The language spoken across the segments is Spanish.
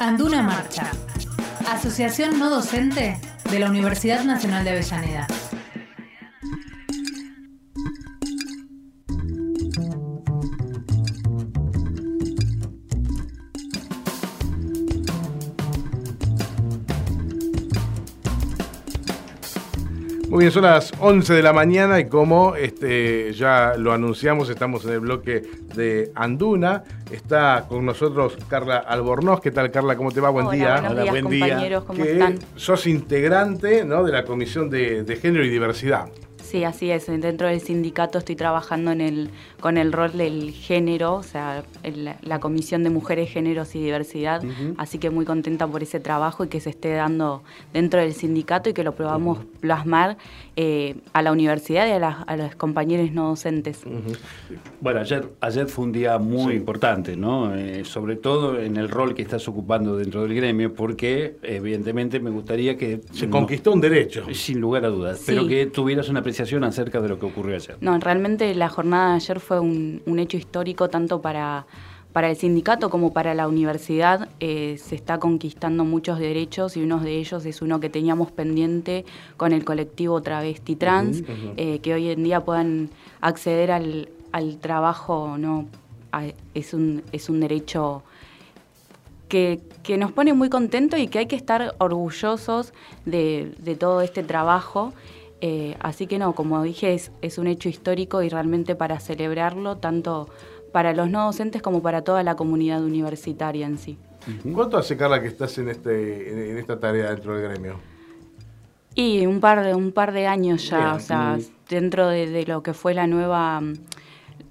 Anduna Marcha, Asociación No Docente de la Universidad Nacional de Avellaneda. Muy bien, son las 11 de la mañana y como este, ya lo anunciamos, estamos en el bloque de Anduna. Está con nosotros Carla Albornoz. ¿Qué tal, Carla? ¿Cómo te va? Buen Hola, día. buenos días, buen compañeros, ¿cómo Que están? Sos integrante ¿no? de la Comisión de, de Género y Diversidad. Sí, así es. Dentro del sindicato estoy trabajando en el, con el rol del género, o sea, el- la Comisión de Mujeres, Géneros y Diversidad. Así que muy contenta por ese trabajo y que se esté dando dentro del sindicato y que lo podamos plasmar eh, a la universidad y a, las- a los compañeros no docentes. Bueno, ayer, ayer fue un día muy Sí. importante, ¿no? Eh, sobre todo en el rol que estás ocupando dentro del gremio, porque evidentemente me gustaría que... Se no- conquistó un derecho. sin lugar a dudas, Sí. pero que tuvieras una apreciación acerca de lo que ocurrió ayer. No, realmente la jornada de ayer fue un, un hecho histórico tanto para, para el sindicato como para la universidad. Eh, se está conquistando muchos derechos y uno de ellos es uno que teníamos pendiente con el colectivo travesti trans, eh, que hoy en día puedan acceder al, al trabajo, no, A- es, un, es un derecho que, que nos pone muy contentos y que hay que estar orgullosos de, de todo este trabajo. Eh, así que no, como dije, es, es un hecho histórico y realmente para celebrarlo, tanto para los no docentes como para toda la comunidad universitaria en sí. ¿Cuánto hace, Carla, que estás en, este, en, esta tarea dentro del gremio? Y un par de, un par de años ya, Bien. o sea, Mm. dentro de, de lo que fue la nueva, mm,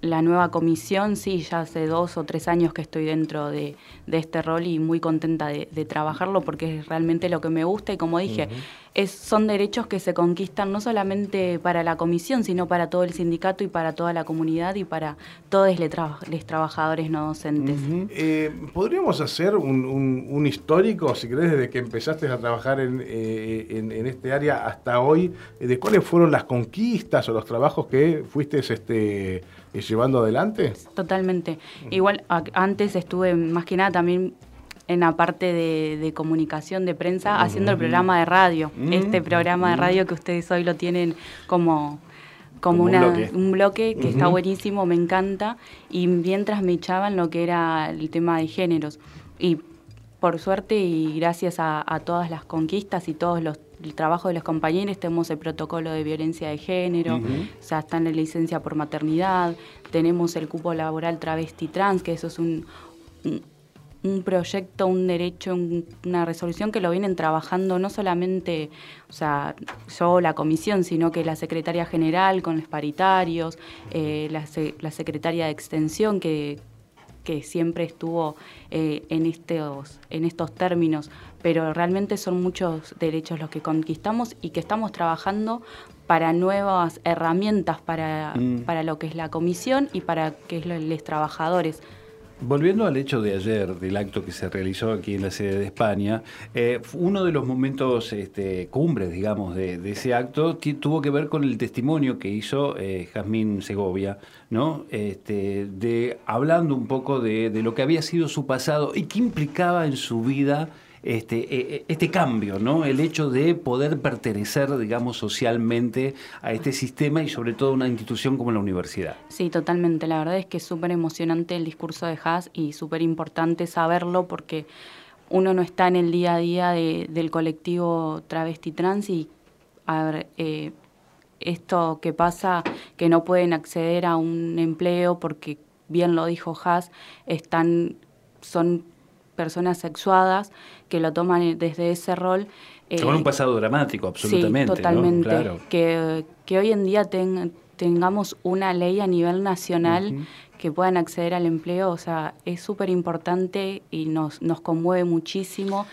la nueva comisión, sí, ya hace dos o tres años que estoy dentro de, de este rol y muy contenta de, de trabajarlo porque es realmente lo que me gusta y como dije, es, son derechos que se conquistan no solamente para la comisión, sino para todo el sindicato y para toda la comunidad y para todos los trabajadores no docentes. Eh, ¿Podríamos hacer un, un- un histórico, si querés, desde que empezaste a trabajar en, eh, en- en este área hasta hoy, de cuáles fueron las conquistas o los trabajos que fuiste este, eh, llevando adelante? Totalmente. Igual a- antes estuve más que nada también en la parte de, de comunicación de prensa haciendo el programa de radio. Este programa de radio que ustedes hoy lo tienen como como, Como un una, bloque. un bloque que está buenísimo, me encanta, y mientras me echaban lo que era el tema de géneros. Y por suerte y gracias a, a todas las conquistas y todos los el trabajo de los compañeros, tenemos el protocolo de violencia de género, o sea, está en la licencia por maternidad, tenemos el cupo laboral travesti trans, que eso es un, un, un proyecto, un derecho, un- una resolución que lo vienen trabajando no solamente, o sea, yo, la comisión, sino que la secretaria general con los paritarios, eh, la, la secretaria de extensión que, que siempre estuvo eh, en, estos, en estos términos, pero realmente son muchos derechos los que conquistamos y que estamos trabajando para nuevas herramientas para, Mm. para lo que es la comisión y para que es lo- los trabajadores. Volviendo al hecho de ayer, del acto que se realizó aquí en la sede de España, eh, uno de los momentos este, cumbres, digamos, de, ese acto tuvo que ver con el testimonio que hizo eh, Jazmín Segovia, ¿no? Este, de, hablando un poco de lo que había sido su pasado y qué implicaba en su vida este, eh, eh, este cambio, ¿no? El hecho de poder pertenecer, digamos, socialmente a este sistema y sobre todo a una institución como la universidad. Sí, totalmente. La verdad es que es súper emocionante el discurso de Haas y súper importante saberlo porque uno no está en el día a día de- del colectivo travesti trans y a ver, eh, esto que pasa, que no pueden acceder a un empleo porque, bien lo dijo Haas, están, son personas sexuadas que lo toman desde ese rol. eh, Con un pasado dramático, absolutamente. Sí, totalmente. ¿no? Claro. Que, que hoy en día ten- tengamos una ley a nivel nacional que puedan acceder al empleo, o sea, es súper importante y nos, nos conmueve muchísimo.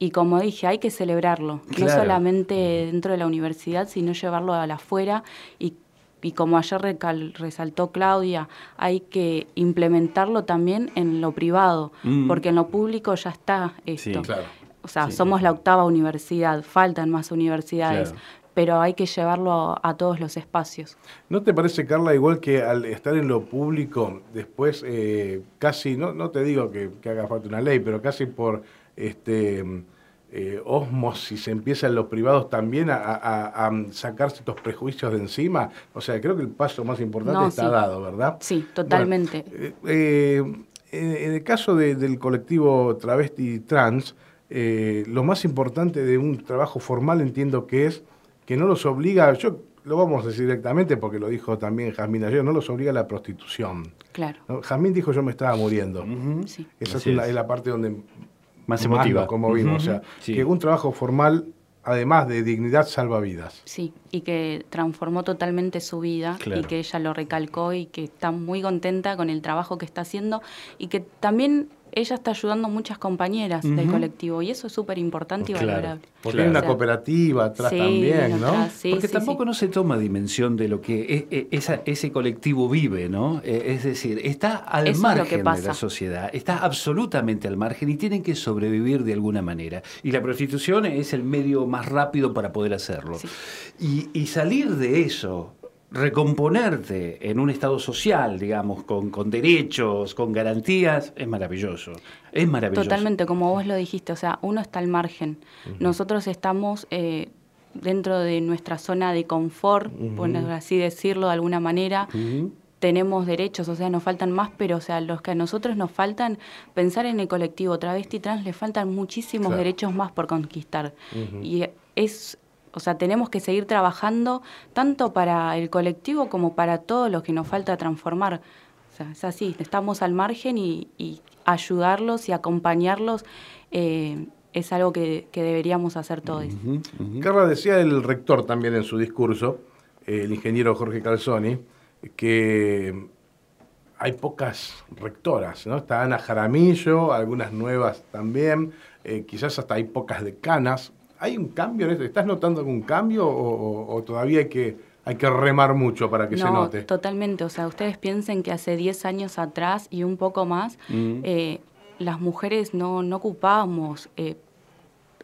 Y como dije, hay que celebrarlo, no solamente dentro de la universidad, sino llevarlo a la afuera y y como ayer recal- resaltó Claudia, hay que implementarlo también en lo privado, Mm. porque en lo público ya está esto. Sí, claro. O sea, Sí. somos la octava universidad, faltan más universidades, Claro. pero hay que llevarlo a, todos los espacios. ¿No te parece, Carla, igual que al estar en lo público, después eh, casi, no, no te digo que, haga falta una ley, pero casi por este eh, osmosis empieza en los privados también a, sacarse estos prejuicios de encima? O sea, creo que el paso más importante está dado, ¿verdad? Sí, totalmente. Eh, eh, en el caso del colectivo travesti trans, lo más importante de un trabajo formal entiendo que es que no los obliga, yo lo vamos a decir directamente porque lo dijo también Jazmín ayer, no los obliga a la prostitución. Claro. Jazmín dijo yo me estaba muriendo. Esa es, la, parte donde más emotiva. como vimos, o sea, que un trabajo formal además de dignidad salva vidas. Sí, y que transformó totalmente su vida y que ella lo recalcó y que está muy contenta con el trabajo que está haciendo y que también ella está ayudando a muchas compañeras del colectivo y eso es súper importante y valorable. Porque hay una cooperativa atrás también, ¿no? Porque tampoco no se toma dimensión de lo que e, e, esa, ese colectivo vive, ¿no? E, es decir, está al margen de la sociedad, está absolutamente al margen y tienen que sobrevivir de alguna manera. Y la prostitución es el medio más rápido para poder hacerlo. Y, y salir de eso recomponerte en un estado social, digamos, con, con, derechos, con garantías, es maravilloso. Es maravilloso. Totalmente, como vos lo dijiste, o sea, uno está al margen. Nosotros estamos eh, dentro de nuestra zona de confort, por así decirlo de alguna manera. Tenemos derechos, o sea, nos faltan más, pero o sea, los que a nosotros nos faltan, pensar en el colectivo travesti trans, le faltan muchísimos derechos más por conquistar. Y es o sea, tenemos que seguir trabajando tanto para el colectivo como para todos los que nos falta transformar. O sea, es así, estamos al margen y, ayudarlos y acompañarlos eh, es algo que, deberíamos hacer todos. Carla decía el rector también en su discurso, el ingeniero Jorge Calzoni, que hay pocas rectoras, ¿no? Está Ana Jaramillo, algunas nuevas también, eh, quizás hasta hay pocas decanas, ¿Hay un cambio en esto? ¿Estás notando algún cambio o, todavía hay que, hay que remar mucho para que se note? Totalmente. O sea, ustedes piensen que hace 10 años atrás y un poco más, mm. eh, las mujeres no, no ocupábamos. Eh,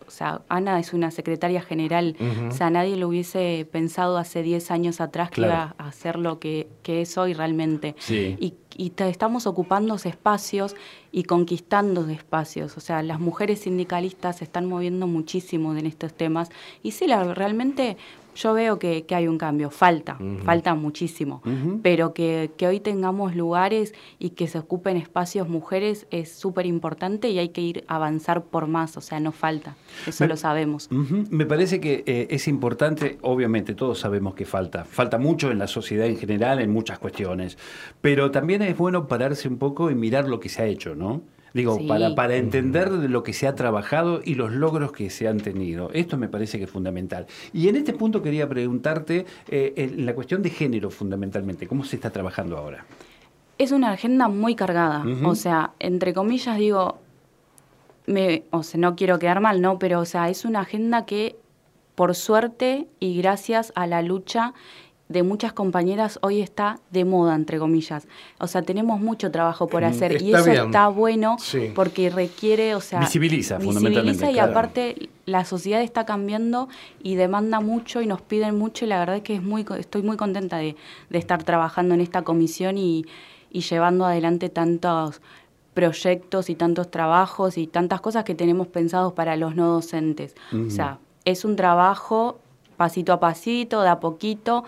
o sea, Ana es una secretaria general. O sea, nadie lo hubiese pensado hace 10 años atrás que iba a hacer lo que, que es hoy realmente. Y y estamos ocupando espacios y conquistando espacios. O sea, las mujeres sindicalistas se están moviendo muchísimo en estos temas. Y sí, la, realmente yo veo que, hay un cambio, falta, falta muchísimo, pero que, hoy tengamos lugares y que se ocupen espacios mujeres es súper importante y hay que ir a avanzar por más, o sea, no falta, eso lo sabemos. Me parece que eh, es importante, obviamente todos sabemos que falta, falta mucho en la sociedad en general, en muchas cuestiones, pero también es bueno pararse un poco y mirar lo que se ha hecho, ¿no? Digo, para, para entender lo que se ha trabajado y los logros que se han tenido. Esto me parece que es fundamental. Y en este punto quería preguntarte eh, la cuestión de género fundamentalmente. ¿Cómo se está trabajando ahora? Es una agenda muy cargada. O sea, entre comillas digo, me, o sea, no quiero quedar mal, ¿no? Pero, o sea, es una agenda que, por suerte y gracias a la lucha de muchas compañeras hoy está de moda, entre comillas. O sea, tenemos mucho trabajo por mm, hacer y eso está bueno porque requiere, o sea... Visibiliza, fundamentalmente. y aparte la sociedad está cambiando y demanda mucho y nos piden mucho y la verdad es que es muy, estoy muy contenta de, estar trabajando en esta comisión y, llevando adelante tantos proyectos y tantos trabajos y tantas cosas que tenemos pensados para los no docentes. O sea, es un trabajo pasito a pasito, de a poquito,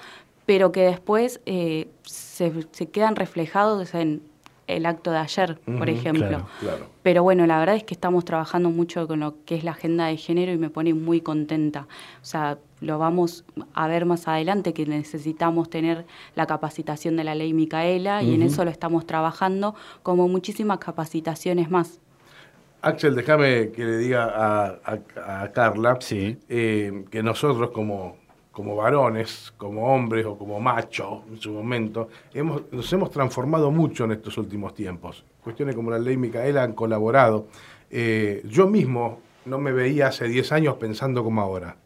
pero que después eh, se, quedan reflejados en el acto de ayer, por ejemplo. Pero bueno, la verdad es que estamos trabajando mucho con lo que es la agenda de género y me pone muy contenta. O sea, lo vamos a ver más adelante, que necesitamos tener la capacitación de la ley Micaela y en eso lo estamos trabajando, como muchísimas capacitaciones más. Axel, déjame que le diga a, Carla eh, que nosotros como como varones, como hombres o como machos en su momento, hemos, nos hemos transformado mucho en estos últimos tiempos. Cuestiones como la ley Micaela han colaborado. Eh, yo mismo no me veía hace 10 años pensando como ahora.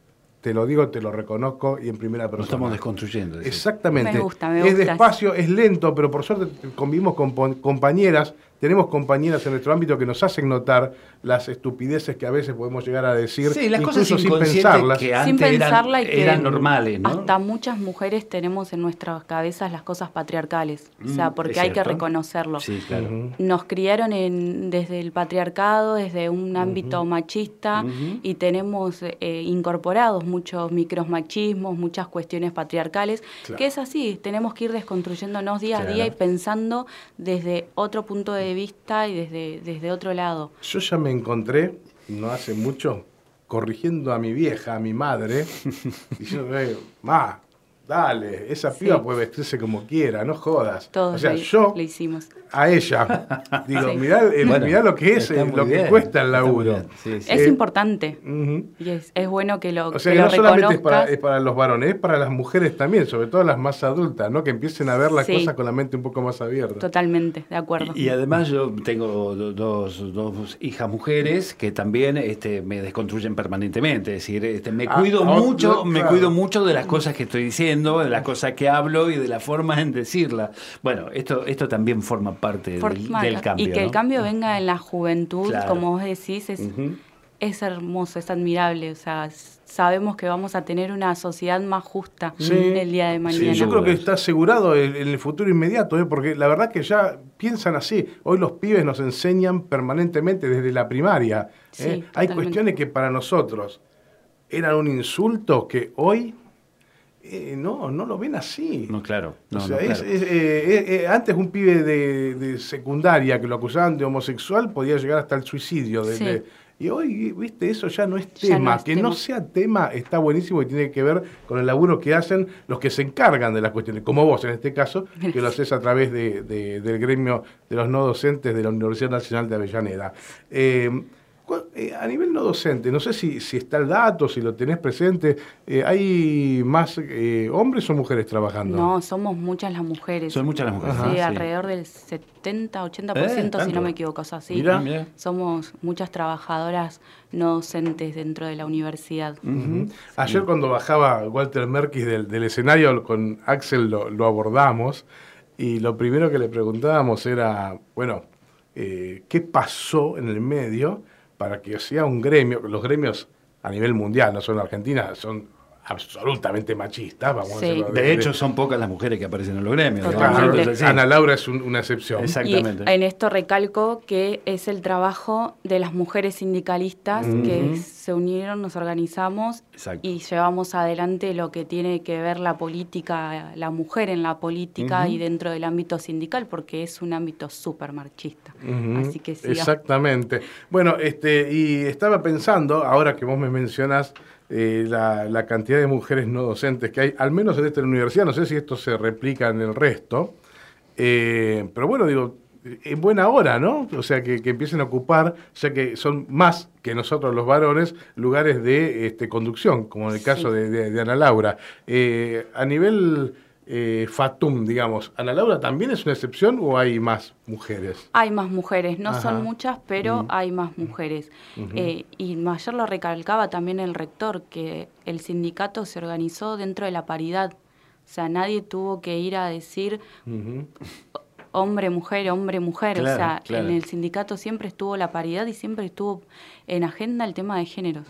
Te lo digo, te lo reconozco y en primera persona. Lo estamos desconstruyendo. Exactamente. Me gusta, me gusta. Es despacio, es lento, pero por suerte convivimos con compañeras tenemos compañeras en nuestro ámbito que nos hacen notar las estupideces que a veces podemos llegar a decir, Sí, las incluso cosas sin pensarlas. que Sin antes eran- pensarla y que eran normales, ¿no? hasta muchas mujeres tenemos en nuestras cabezas las cosas patriarcales, o sea, Mm, porque hay que reconocerlo. Sí, claro. Nos criaron en- desde el patriarcado, desde un ámbito machista y tenemos eh, incorporados muchos micromachismos, muchas cuestiones patriarcales, Claro. que es así, tenemos que ir desconstruyéndonos día Claro. a día y pensando desde otro punto de vista y desde, desde otro lado. Yo ya me encontré, no hace mucho, corrigiendo a mi vieja, a mi madre, diciendo, eh, ma, dale, esa Sí. piba puede vestirse como quiera, no jodas. Todos o sea, le, yo le hicimos. a ella, digo, Sí. mirá, el- Bueno, mirá lo que es, eh, lo que cuesta el laburo. bien, sí, sí. Es Eh, importante y es, es bueno que lo, O sea que no solamente es para, reconozcas. es para los varones, es para las mujeres también, sobre todo las más adultas, ¿no? Que empiecen a ver las Sí. cosas con la mente un poco más abierta. Totalmente, de acuerdo. Y, y además yo tengo do- dos, dos hijas mujeres que también este, me desconstruyen permanentemente. Es decir, este, me Ah, cuido ah, mucho, me claro. cuido mucho de las cosas que estoy diciendo, de las cosas que hablo y de la forma en decirlas. Bueno, esto, esto también forma parte del, Forma- del cambio. y que el cambio venga en la juventud, Claro. como vos decís, es, es hermoso, es admirable. O sea, sabemos que vamos a tener una sociedad más justa Sí. el día de mañana. yo creo que está asegurado en, en el futuro inmediato, ¿eh? porque la verdad que ya piensan así. Hoy los pibes nos enseñan permanentemente desde la primaria. ¿eh? Sí, Hay totalmente. cuestiones que para nosotros eran un insulto que hoy eh, no, no lo ven así. No, claro. No, o sea, no, es- claro. es, eh, eh, eh, antes un pibe de, de secundaria que lo acusaban de homosexual podía llegar hasta el suicidio. de- Sí. de- y hoy, viste, eso ya no es tema. no es que tema. no sea tema está buenísimo y tiene que ver con el laburo que hacen los que se encargan de las cuestiones, como vos en este caso, que lo haces a través de- de- del gremio de los no docentes de la Universidad Nacional de Avellaneda. Eh, a nivel no docente, no sé si, si está el dato, si lo tenés presente, eh, ¿hay más eh, hombres o mujeres trabajando? No, somos muchas las mujeres. Son muchas las mujeres. Sí, Ajá, sí. alrededor del 70-80%, Eh, si tanto. no me equivoco, es así. Mirá. Mirá. Somos muchas trabajadoras no docentes dentro de la universidad. Ayer cuando bajaba Walter Merkis del, del escenario con Axel lo, lo abordamos y lo primero que le preguntábamos era, bueno, eh, ¿qué pasó en el medio para que sea un gremio? Los gremios a nivel mundial, no solo en Argentina, son absolutamente machistas, vamos Sí. a decirlo De hecho, son pocas las mujeres que aparecen en los gremios. entonces. Ana Laura es un- una excepción. Y Exactamente. en esto recalco que es el trabajo de las mujeres sindicalistas que se unieron, nos organizamos Exacto. y llevamos adelante lo que tiene que ver la política, la mujer en la política y dentro del ámbito sindical, porque es un ámbito súper marchista. Ujú, Así que sí. Exactamente. Bueno, este, y estaba pensando, ahora que vos me mencionas eh, la, la cantidad de mujeres no docentes que hay, al menos en esta universidad, no sé si esto se replica en el resto, eh, pero bueno, digo, en buena hora, ¿no? O sea, que, que empiecen a ocupar, ya que son más que nosotros los varones, lugares de este, conducción, como en el Sí. caso de, de- de Ana Laura. Eh, a nivel eh, Fatum, digamos, ¿Ana Laura también es una excepción o hay más mujeres? Hay más mujeres, no Ajá. son muchas, pero Mm. hay más mujeres. Eh, y ayer lo recalcaba también el rector, que el sindicato se organizó dentro de la paridad. O sea, nadie tuvo que ir a decir mujer, hombre, mujer. Claro, o sea, claro. en el sindicato siempre estuvo la paridad y siempre estuvo en agenda el tema de géneros.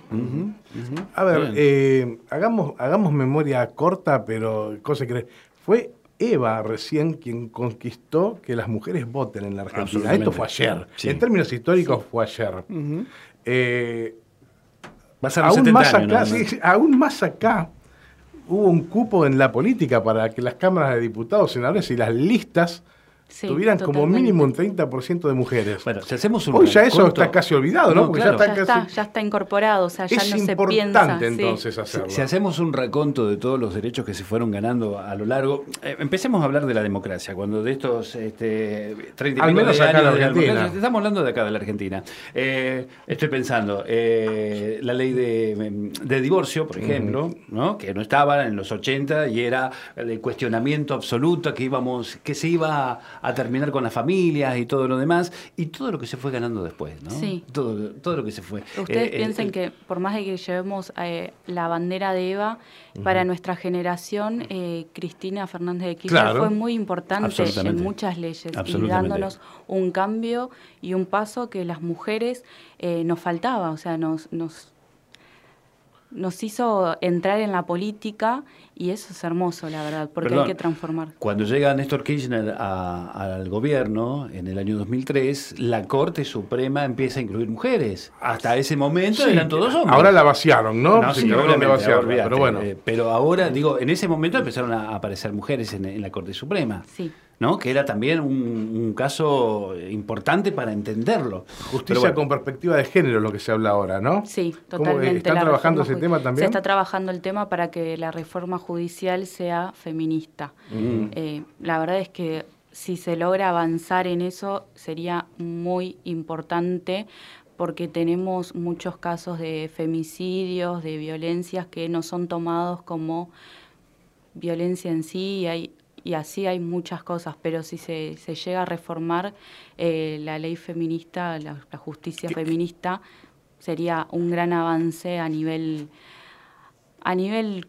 A ver, eh, hagamos, hagamos memoria corta, pero cosa que fue Eva recién quien conquistó que las mujeres voten en la Argentina. Esto fue ayer. Sí. En términos históricos fue ayer. Ujú. Eh, Pasaron aún 70 más años. acá, sí, aún más acá hubo un cupo en la política para que las cámaras de diputados, senadores y las listas Sí, tuvieran como mínimo un 30% de mujeres. Bueno, si hacemos un Hoy ya eso está casi olvidado, ¿no? Porque ya Ya está está, casi- ya está incorporado, o sea, ya es no se importante piensa. entonces hacerlo. si hacemos un raconto de todos los derechos que se fueron ganando a lo largo, eh, empecemos a hablar de la democracia, cuando de estos este, 30 y Al menos de acá en años la de la Argentina. estamos hablando de acá, de la Argentina. Eh, estoy pensando, eh, la ley de, de divorcio, por ejemplo, ¿no? que no estaba en los 80 y era el cuestionamiento absoluto, que, íbamos, que se iba a terminar con las familias y todo lo demás, y todo lo que se fue ganando después, ¿no? Sí. Todo, todo lo que se fue. Ustedes Eh, piensen eh, que por más de que llevemos eh, la bandera de Eva, para nuestra generación, eh, Cristina Fernández de Kirchner Claro. fue muy importante en muchas leyes y dándonos un cambio y un paso que las mujeres eh, nos faltaba, o sea, nos, nos nos hizo entrar en la política y eso es hermoso, la verdad, porque Perdón. hay que transformar. Cuando llega Néstor Kirchner a- al gobierno en el año 2003, la Corte Suprema empieza a incluir mujeres. Hasta ese momento Sí, eran todos hombres. Ahora la vaciaron, ¿no? No, sí, obviamente, vaciarla, olvídate, pero bueno. eh, pero ahora, digo, en ese momento empezaron a aparecer mujeres en, en la Corte Suprema. Sí. ¿No? Que era también un, un caso importante para entenderlo. Justicia bueno, con perspectiva de género es lo que se habla ahora, ¿no? Sí, ¿Cómo, eh, totalmente. ¿Están la trabajando ese tema también? Se está trabajando el tema para que la reforma judicial sea feminista. Mm. Eh, la verdad es que si se logra avanzar en eso sería muy importante porque tenemos muchos casos de femicidios, de violencias que no son tomados como violencia en sí y, hay, y así hay muchas cosas, pero si se, se llega a reformar eh, la ley feminista, la, la justicia feminista, sería un gran avance a nivel a nivel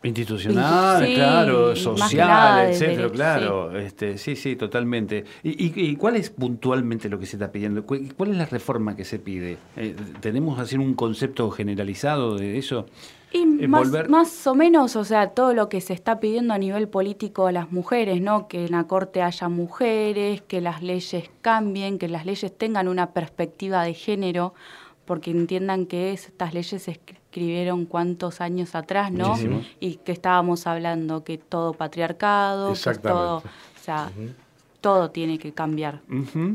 Institucional, Sí, claro, social, etcétera, claro. Este, sí, sí, totalmente. ¿Y, y, y cuál es puntualmente lo que se está pidiendo? ¿Cu- ¿Cuál es la reforma que se pide? Eh, ¿Tenemos así un concepto generalizado de eso? Y más, volver- más o menos, o sea, todo lo que se está pidiendo a nivel político a las mujeres, ¿no? Que en la Corte haya mujeres, que las leyes cambien, que las leyes tengan una perspectiva de género, porque entiendan que estas leyes se escribieron cuántos años atrás, ¿no? Muchísimo. Y que estábamos hablando que todo patriarcado, que todo, o sea, todo tiene que cambiar.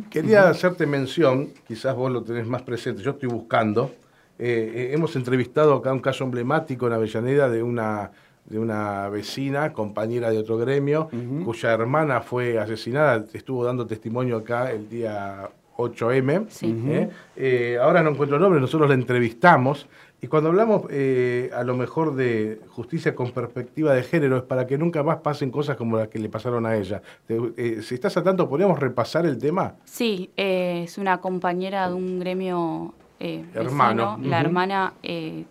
Quería hacerte mención, quizás vos lo tenés más presente, yo estoy buscando. Eh, eh, hemos entrevistado acá un caso emblemático en Avellaneda de una, de una vecina, compañera de otro gremio, cuya hermana fue asesinada, estuvo dando testimonio acá el día 8M. Sí. ¿eh? Eh, ahora no encuentro el nombre, nosotros la entrevistamos. Y cuando hablamos eh, a lo mejor de justicia con perspectiva de género, es para que nunca más pasen cosas como las que le pasaron a ella. Te- eh, si estás al tanto, ¿podríamos repasar el tema? Sí, es una compañera de un gremio eh, Hermano. vecino. La hermana eh,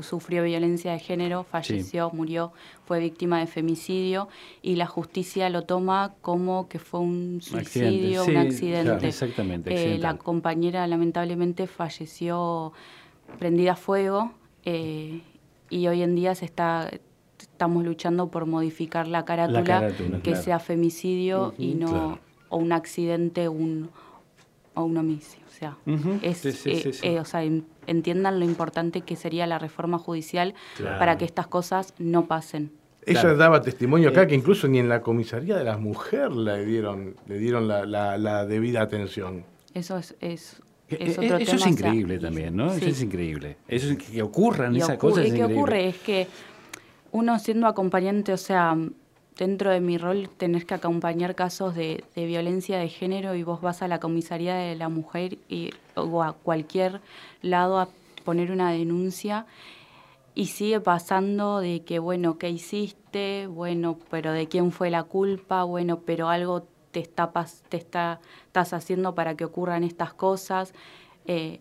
sufrió violencia de género, falleció, murió, fue víctima de femicidio y la justicia lo toma como que fue un suicidio, sí, un accidente. claro, exactamente, Eh, la compañera lamentablemente falleció prendida a fuego eh, y hoy en día se está estamos luchando por modificar la carátula, carátula, que claro. sea femicidio y no claro. o un accidente un, o un homicidio. O sea, Ujú, es, sí, sí, eh, sí, sí. eh, o sea, en- entiendan lo importante que sería la reforma judicial Claro. para que estas cosas no pasen. Ella Claro. daba testimonio acá Eh, que incluso ni en la comisaría de las mujeres le dieron, le dieron la, la- la debida atención. Eso es, es, Eh, es eh, otro eso tema, es o sea, increíble también, ¿no? sí. Eso es increíble. Eso es que ocurran Y esas ocurre- cosas. ¿y es qué increíble. ocurre? Es que uno siendo acompañante, o sea, dentro de mi rol tenés que acompañar casos de, violencia de género y vos vas a la comisaría de la mujer y, o a cualquier lado a poner una denuncia y sigue pasando de que, bueno, ¿qué hiciste? Bueno, pero ¿de quién fue la culpa? Bueno, pero algo te está, te está estás haciendo para que ocurran estas cosas. Eh,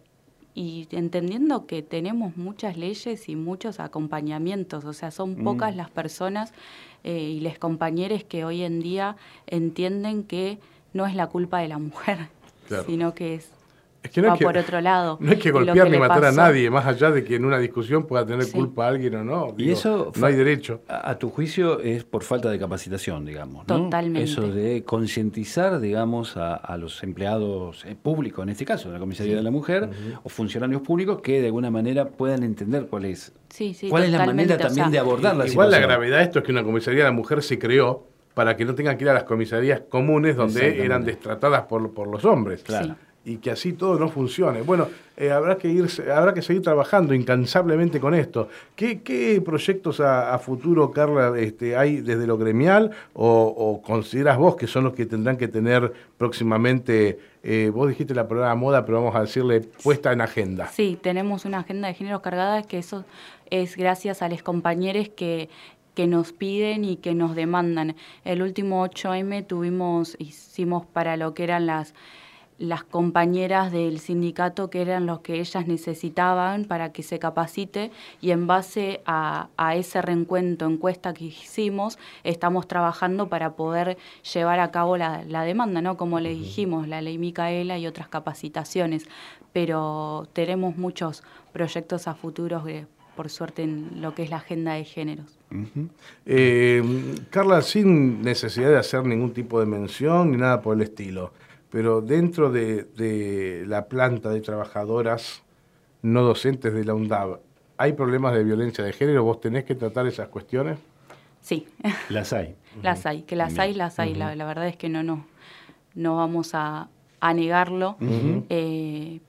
y entendiendo que tenemos muchas leyes y muchos acompañamientos, o sea, son Mm. pocas las personas eh, y los compañeros que hoy en día entienden que no es la culpa de la mujer, Claro. sino que es, Es que no va hay que, por otro lado. no hay que Y lo golpear ni matar a nadie, más allá de que en una discusión pueda tener Sí. culpa alguien o no. Y eso no hay derecho. A, a tu juicio es por falta de capacitación, digamos. ¿no? Totalmente. Eso de concientizar, digamos, a, a los empleados eh, públicos, en este caso, de la Comisaría de la Mujer, o funcionarios públicos que de alguna manera puedan entender cuál es, Sí, sí, cuál es la manera o también sea, de abordar la Igual la situación. gravedad de esto es que una comisaría de la mujer se creó para que no tengan que ir a las comisarías comunes donde eran destratadas por, por los hombres. Claro. Y que así todo no funcione. Bueno, eh, habrá que irse, habrá que seguir trabajando incansablemente con esto. ¿Qué, qué proyectos a, futuro, Carla, este, hay desde lo gremial o, consideras vos que son los que tendrán que tener próximamente, eh, vos dijiste la palabra moda, pero vamos a decirle puesta en agenda? Sí, tenemos una agenda de género cargada que eso es gracias a los compañeros que que nos piden y que nos demandan. El último 8M tuvimos, hicimos para lo que eran las las compañeras del sindicato que eran los que ellas necesitaban para que se capacite y en base a, ese reencuentro, encuesta que hicimos, estamos trabajando para poder llevar a cabo la, demanda, ¿no? Como le dijimos, la ley Micaela y otras capacitaciones, pero tenemos muchos proyectos a futuro por suerte en lo que es la agenda de géneros. Eh, Carla, sin necesidad de hacer ningún tipo de mención ni nada por el estilo, pero dentro de, la planta de trabajadoras no docentes de la UNDAB, ¿hay problemas de violencia de género? ¿Vos tenés que tratar esas cuestiones? Sí. Las hay. Las hay, que las hay, las hay. la, verdad es que no, no, no vamos a, negarlo. Eh,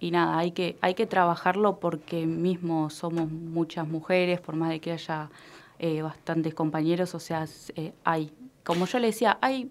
y nada, hay que, hay que trabajarlo porque mismo somos muchas mujeres, por más de que haya eh, bastantes compañeros, o sea, eh, hay, como yo le decía, hay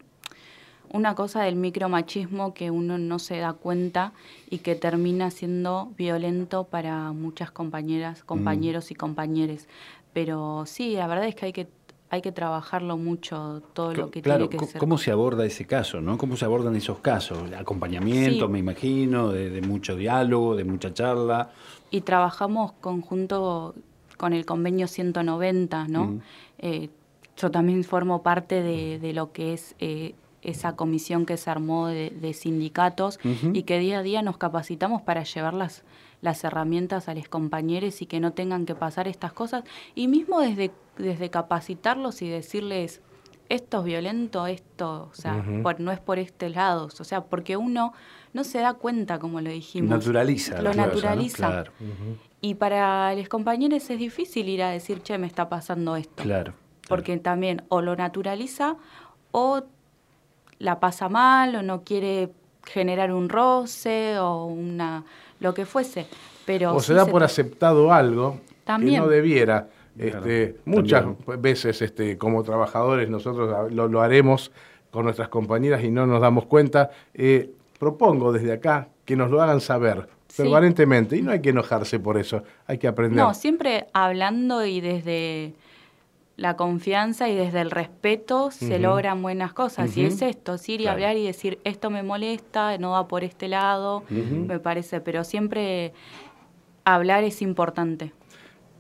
una cosa del micromachismo que uno no se da cuenta y que termina siendo violento para muchas compañeras, mm. compañeros y compañeras. Pero sí, la verdad es que hay que hay que trabajarlo mucho todo lo que tiene que ser. ¿Cómo se aborda ese caso? ¿no? ¿Cómo se abordan esos casos? Acompañamiento, me imagino, de, mucho diálogo, de mucha charla. Y trabajamos conjunto con el convenio 190, ¿no? Mm. Eh, yo también formo parte de, de lo que es eh, esa comisión que se armó de, sindicatos y que día a día nos capacitamos para llevar las, las herramientas a los compañeros y que no tengan que pasar estas cosas. Y mismo desde, desde capacitarlos y decirles, esto es violento, esto, o sea, no es por este lado, o sea, porque uno no se da cuenta, como lo dijimos. Naturaliza. Lo naturaliza. Y para los compañeros es difícil ir a decir, che, me está pasando esto. Claro. Porque también o lo naturaliza o la pasa mal o no quiere generar un roce o una lo que fuese. Pero o se da por aceptado algo que no debiera. Este, muchas veces este, como trabajadores nosotros lo, haremos con nuestras compañeras y no nos damos cuenta. Eh, propongo desde acá que nos lo hagan saber permanentemente y no hay que enojarse por eso, hay que aprender. No, siempre hablando y desde la confianza y desde el respeto se logran buenas cosas. Y es esto, ir y hablar y decir, esto me molesta, no va por este lado, me parece, pero siempre hablar es importante.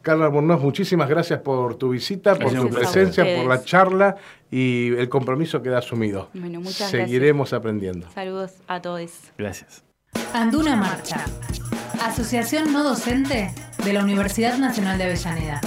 Carla Albornoz, muchísimas gracias por tu visita, por tu presencia, por la charla y el compromiso que ha asumido. Bueno, muchas Seguiremos aprendiendo. Saludos a todos. Gracias. Anduna Marcha, Asociación No Docente de la Universidad Nacional de Avellaneda.